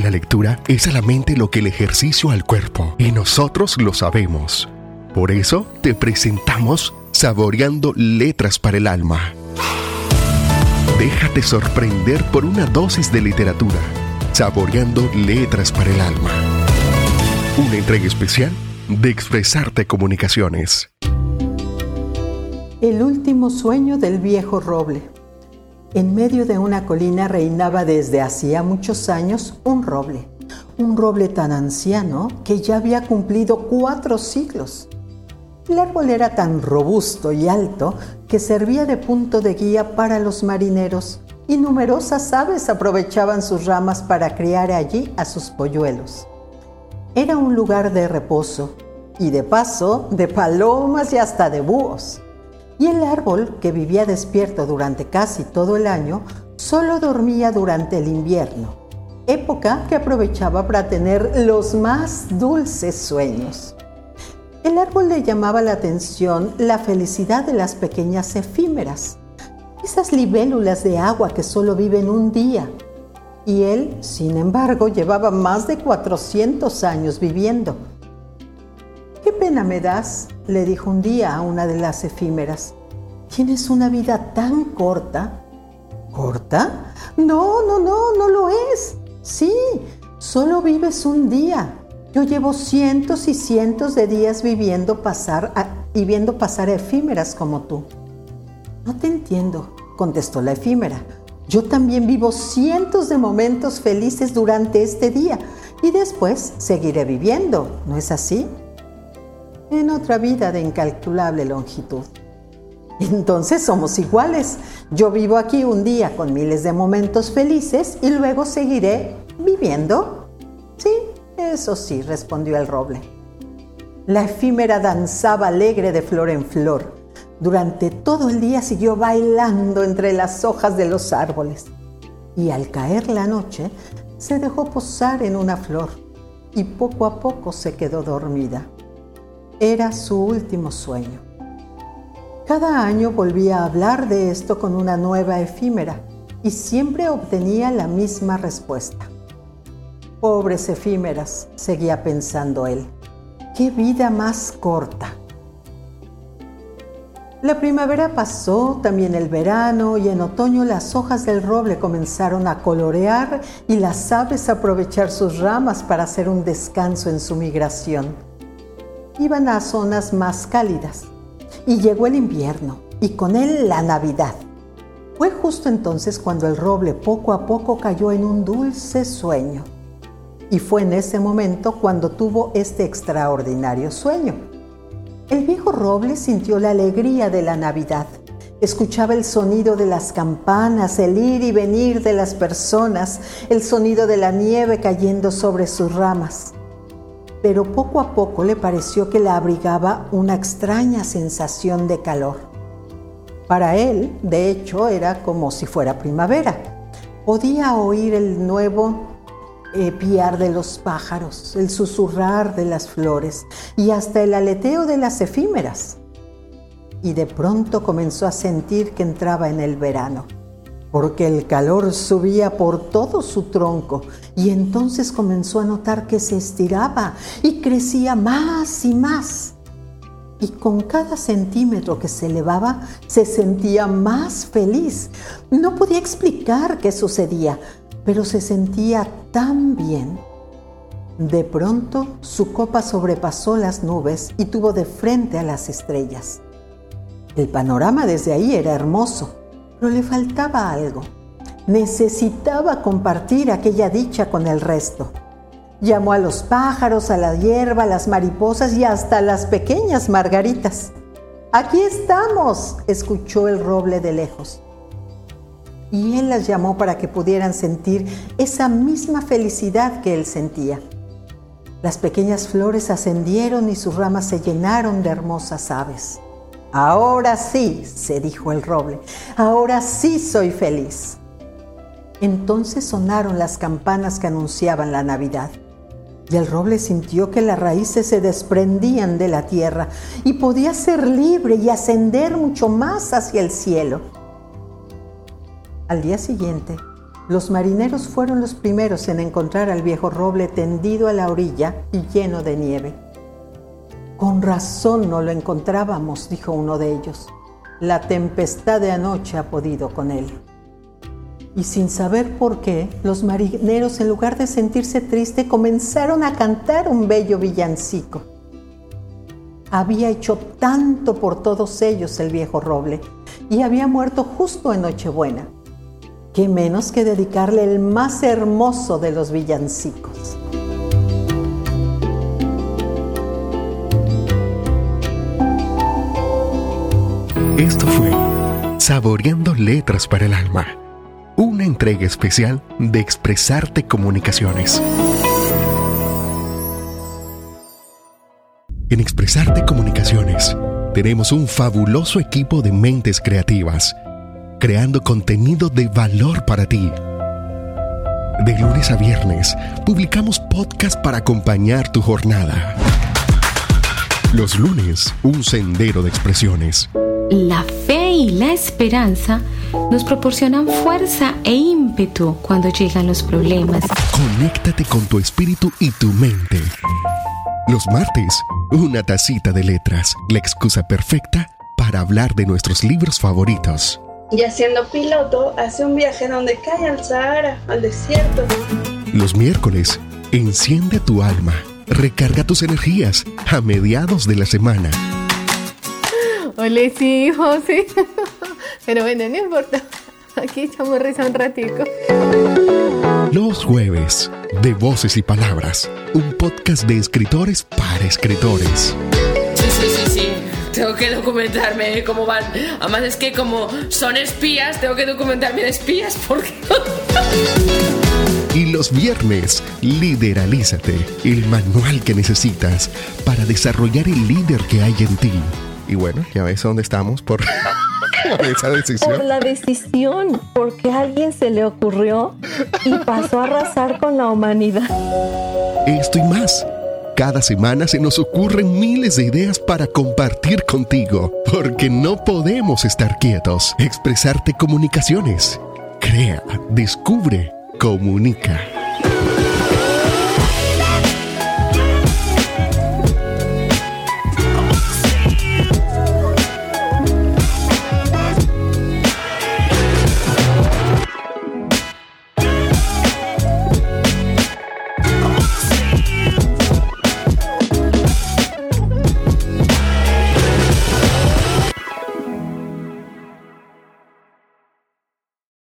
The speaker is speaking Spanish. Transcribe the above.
la lectura es a la mente lo que el ejercicio al cuerpo, y nosotros lo sabemos. Por eso te presentamos Saboreando Letras para el Alma. Déjate sorprender por una dosis de literatura. Saboreando Letras para el Alma. Una entrega especial de Expresarte Comunicaciones. El último sueño del viejo roble. En medio de una colina reinaba desde hacía muchos años un roble, un roble tan anciano que ya había cumplido cuatro siglos. El árbol era tan robusto y alto que servía de punto de guía para los marineros y numerosas aves aprovechaban sus ramas para criar allí a sus polluelos. Era un lugar de reposo y de paso de palomas y hasta de búhos. Y el árbol, que vivía despierto durante casi todo el año, solo dormía durante el invierno, época que aprovechaba para tener los más dulces sueños. El árbol le llamaba la atención la felicidad de las pequeñas efímeras, esas libélulas de agua que solo viven un día. Y él, sin embargo, llevaba más de 400 años viviendo ¿Qué pena me das? le dijo un día a una de las efímeras. ¿Tienes una vida tan corta? ¿Corta? No, no, no, no lo es. Sí, solo vives un día. Yo llevo cientos y cientos de días viviendo pasar y viendo pasar efímeras como tú. No te entiendo, contestó la efímera. Yo también vivo cientos de momentos felices durante este día y después seguiré viviendo, ¿no es así? en otra vida de incalculable longitud. Entonces somos iguales. Yo vivo aquí un día con miles de momentos felices y luego seguiré viviendo. Sí, eso sí, respondió el roble. La efímera danzaba alegre de flor en flor. Durante todo el día siguió bailando entre las hojas de los árboles. Y al caer la noche, se dejó posar en una flor y poco a poco se quedó dormida. Era su último sueño. Cada año volvía a hablar de esto con una nueva efímera y siempre obtenía la misma respuesta. Pobres efímeras, seguía pensando él. ¡Qué vida más corta! La primavera pasó, también el verano, y en otoño las hojas del roble comenzaron a colorear y las aves a aprovechar sus ramas para hacer un descanso en su migración iban a zonas más cálidas. Y llegó el invierno y con él la Navidad. Fue justo entonces cuando el roble poco a poco cayó en un dulce sueño. Y fue en ese momento cuando tuvo este extraordinario sueño. El viejo roble sintió la alegría de la Navidad. Escuchaba el sonido de las campanas, el ir y venir de las personas, el sonido de la nieve cayendo sobre sus ramas pero poco a poco le pareció que la abrigaba una extraña sensación de calor. Para él, de hecho, era como si fuera primavera. Podía oír el nuevo eh, piar de los pájaros, el susurrar de las flores y hasta el aleteo de las efímeras. Y de pronto comenzó a sentir que entraba en el verano porque el calor subía por todo su tronco y entonces comenzó a notar que se estiraba y crecía más y más. Y con cada centímetro que se elevaba se sentía más feliz. No podía explicar qué sucedía, pero se sentía tan bien. De pronto su copa sobrepasó las nubes y tuvo de frente a las estrellas. El panorama desde ahí era hermoso pero le faltaba algo. Necesitaba compartir aquella dicha con el resto. Llamó a los pájaros, a la hierba, a las mariposas y hasta a las pequeñas margaritas. Aquí estamos, escuchó el roble de lejos. Y él las llamó para que pudieran sentir esa misma felicidad que él sentía. Las pequeñas flores ascendieron y sus ramas se llenaron de hermosas aves. Ahora sí, se dijo el roble, ahora sí soy feliz. Entonces sonaron las campanas que anunciaban la Navidad. Y el roble sintió que las raíces se desprendían de la tierra y podía ser libre y ascender mucho más hacia el cielo. Al día siguiente, Los marineros fueron los primeros en encontrar al viejo roble tendido a la orilla y lleno de nieve. Con razón no lo encontrábamos, dijo uno de ellos. La tempestad de anoche ha podido con él. Y sin saber por qué, los marineros, en lugar de sentirse triste, comenzaron a cantar un bello villancico. Había hecho tanto por todos ellos el viejo roble y había muerto justo en Nochebuena qué menos que dedicarle el más hermoso de los villancicos. Esto fue Saboreando Letras para el Alma, una entrega especial de Expresarte Comunicaciones. En Expresarte Comunicaciones tenemos un fabuloso equipo de mentes creativas creando contenido de valor para ti. De lunes a viernes, publicamos podcast para acompañar tu jornada. Los lunes, un sendero de expresiones. La fe y la esperanza nos proporcionan fuerza e ímpetu cuando llegan los problemas. Conéctate con tu espíritu y tu mente. Los martes, una tacita de letras, la excusa perfecta para hablar de nuestros libros favoritos y haciendo piloto hace un viaje donde cae al Sahara, al desierto. Los miércoles, enciende tu alma, recarga tus energías a mediados de la semana. Hola, sí, José. Pero bueno, no importa. Aquí echamos risa un ratico. Los jueves, de Voces y Palabras, un podcast de escritores para escritores tengo que documentarme cómo van. Además es que como son espías, tengo que documentarme de espías porque... Y los viernes, Lideralízate, el manual que necesitas para desarrollar el líder que hay en ti. Y bueno, ya ves dónde estamos por, esa decisión. Por la decisión, porque a alguien se le ocurrió y pasó a arrasar con la humanidad. Esto y más cada semana se nos ocurren miles de ideas para compartir contigo, porque no podemos estar quietos. Expresarte comunicaciones. Crea, descubre, comunica.